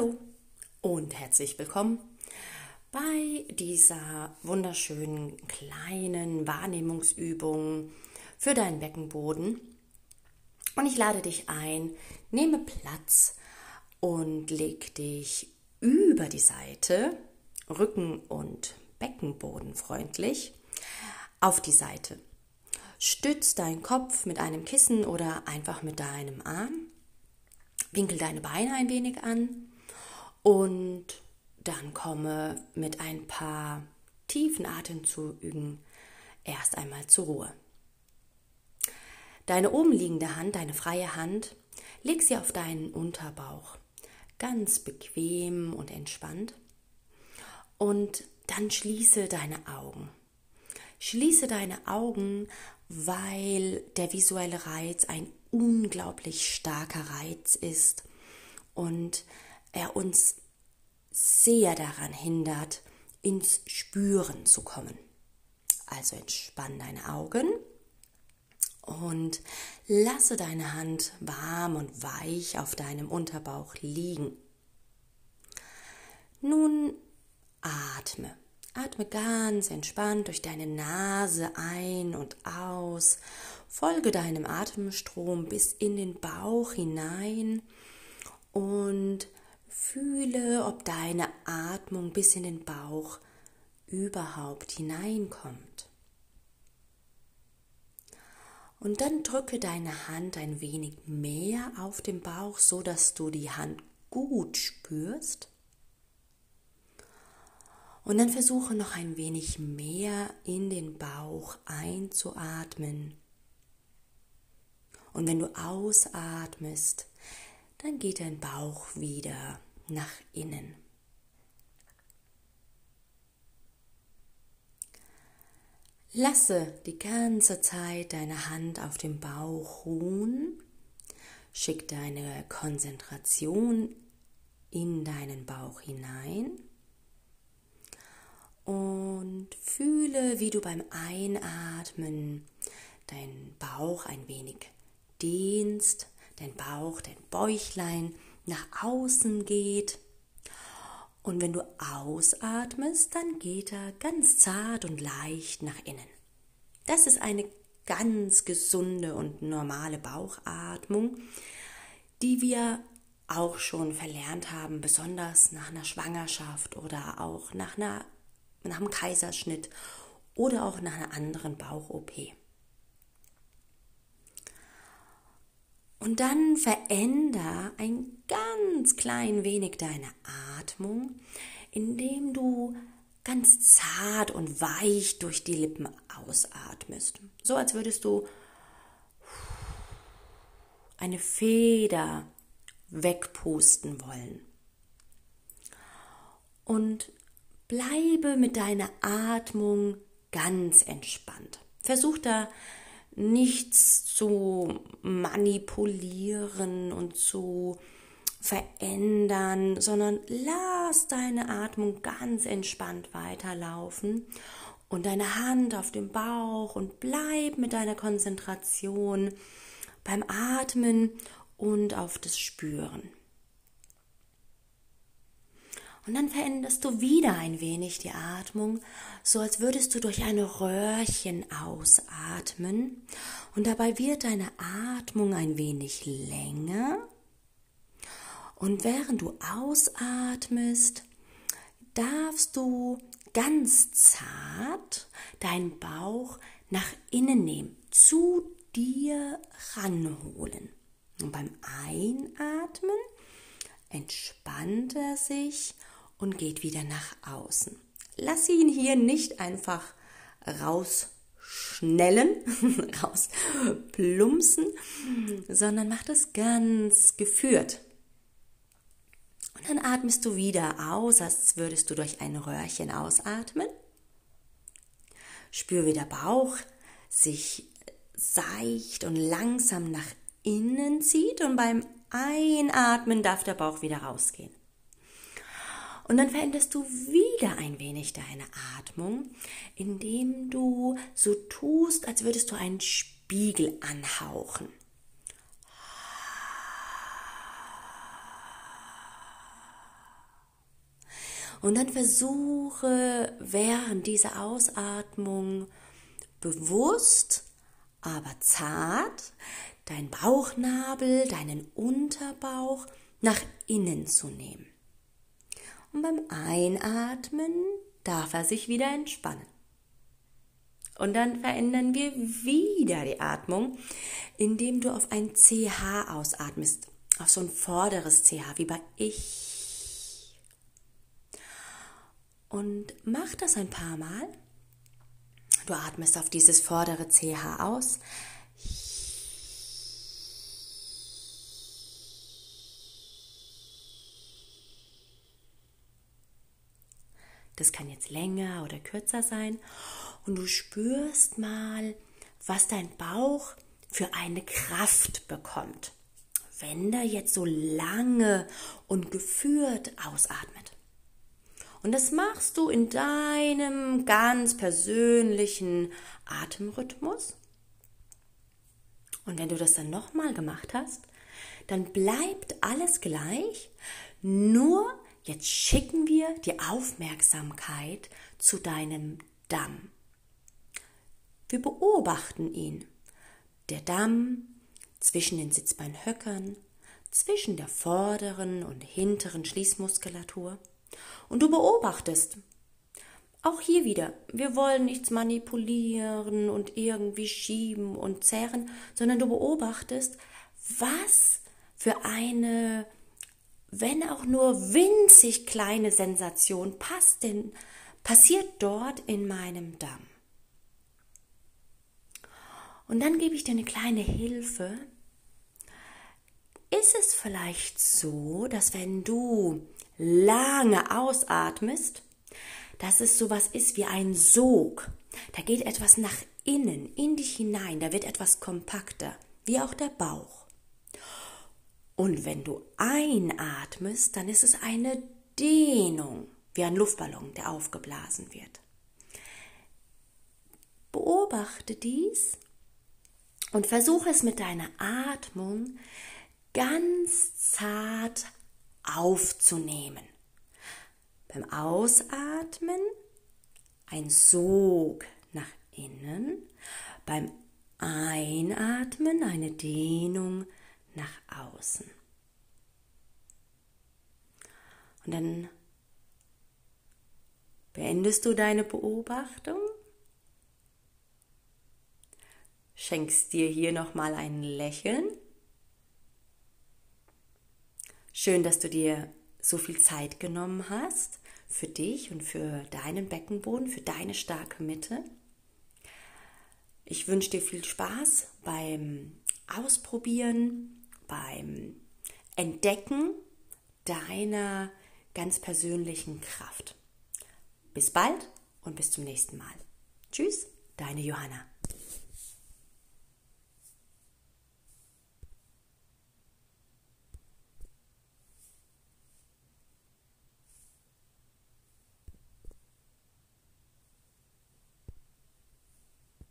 Hallo und herzlich willkommen bei dieser wunderschönen kleinen Wahrnehmungsübung für deinen Beckenboden. Und ich lade dich ein, nehme Platz und leg dich über die Seite, Rücken- und Beckenboden freundlich, auf die Seite. Stütz deinen Kopf mit einem Kissen oder einfach mit deinem Arm. Winkel deine Beine ein wenig an und dann komme mit ein paar tiefen Atemzügen erst einmal zur Ruhe. Deine oben liegende Hand, deine freie Hand, leg sie auf deinen Unterbauch, ganz bequem und entspannt. Und dann schließe deine Augen. Schließe deine Augen, weil der visuelle Reiz ein unglaublich starker Reiz ist und er uns sehr daran hindert, ins Spüren zu kommen. Also entspann deine Augen und lasse deine Hand warm und weich auf deinem Unterbauch liegen. Nun atme. Atme ganz entspannt durch deine Nase ein und aus. Folge deinem Atemstrom bis in den Bauch hinein und fühle, ob deine Atmung bis in den Bauch überhaupt hineinkommt. Und dann drücke deine Hand ein wenig mehr auf den Bauch, so dass du die Hand gut spürst. Und dann versuche noch ein wenig mehr in den Bauch einzuatmen. Und wenn du ausatmest, dann geht dein Bauch wieder nach innen. Lasse die ganze Zeit deine Hand auf dem Bauch ruhen. Schick deine Konzentration in deinen Bauch hinein und fühle, wie du beim Einatmen deinen Bauch ein wenig dehnst, dein Bauch, dein Bäuchlein nach außen geht. Und wenn du ausatmest, dann geht er ganz zart und leicht nach innen. Das ist eine ganz gesunde und normale Bauchatmung, die wir auch schon verlernt haben, besonders nach einer Schwangerschaft oder auch nach, einer, nach einem Kaiserschnitt oder auch nach einer anderen Bauch-OP. Und dann veränder ein ganz klein wenig deine Atmung, indem du ganz zart und weich durch die Lippen ausatmest. So als würdest du eine Feder wegpusten wollen. Und bleibe mit deiner Atmung ganz entspannt. Versuch da nichts zu manipulieren und zu verändern, sondern lass deine Atmung ganz entspannt weiterlaufen und deine Hand auf dem Bauch und bleib mit deiner Konzentration beim Atmen und auf das Spüren. Und dann veränderst du wieder ein wenig die Atmung, so als würdest du durch ein Röhrchen ausatmen. Und dabei wird deine Atmung ein wenig länger. Und während du ausatmest, darfst du ganz zart deinen Bauch nach innen nehmen, zu dir ranholen. Und beim Einatmen entspannt er sich und geht wieder nach außen. Lass ihn hier nicht einfach rausschnellen, rausplumpsen, sondern mach das ganz geführt. Und dann atmest du wieder aus, als würdest du durch ein Röhrchen ausatmen. Spür, wie der Bauch sich seicht und langsam nach innen zieht und beim Einatmen darf der Bauch wieder rausgehen. Und dann veränderst du wieder ein wenig deine Atmung, indem du so tust, als würdest du einen Spiegel anhauchen. Und dann versuche während dieser Ausatmung bewusst, aber zart, dein Bauchnabel, deinen Unterbauch nach innen zu nehmen. Und beim Einatmen darf er sich wieder entspannen. Und dann verändern wir wieder die Atmung, indem du auf ein CH ausatmest, auf so ein vorderes CH, wie bei ich. Und mach das ein paar Mal. Du atmest auf dieses vordere CH aus. Das kann jetzt länger oder kürzer sein. Und du spürst mal, was dein Bauch für eine Kraft bekommt, wenn der jetzt so lange und geführt ausatmet. Und das machst du in deinem ganz persönlichen Atemrhythmus. Und wenn du das dann nochmal gemacht hast, dann bleibt alles gleich, nur Jetzt schicken wir die Aufmerksamkeit zu deinem Damm. Wir beobachten ihn. Der Damm zwischen den Sitzbeinhöckern, zwischen der vorderen und hinteren Schließmuskulatur. Und du beobachtest. Auch hier wieder, wir wollen nichts manipulieren und irgendwie schieben und zerren, sondern du beobachtest, was für eine wenn auch nur winzig kleine Sensation passt denn, passiert dort in meinem Damm. Und dann gebe ich dir eine kleine Hilfe. Ist es vielleicht so, dass wenn du lange ausatmest, dass es sowas ist wie ein Sog. Da geht etwas nach innen, in dich hinein, da wird etwas kompakter, wie auch der Bauch. Und wenn du einatmest, dann ist es eine Dehnung, wie ein Luftballon, der aufgeblasen wird. Beobachte dies und versuche es mit deiner Atmung ganz zart aufzunehmen. Beim Ausatmen ein Sog nach innen, beim Einatmen eine Dehnung nach außen. Und dann beendest du deine Beobachtung, schenkst dir hier nochmal ein Lächeln. Schön, dass du dir so viel Zeit genommen hast für dich und für deinen Beckenboden, für deine starke Mitte. Ich wünsche dir viel Spaß beim Ausprobieren, beim Entdecken deiner ganz persönlichen Kraft. Bis bald und bis zum nächsten Mal. Tschüss, deine Johanna.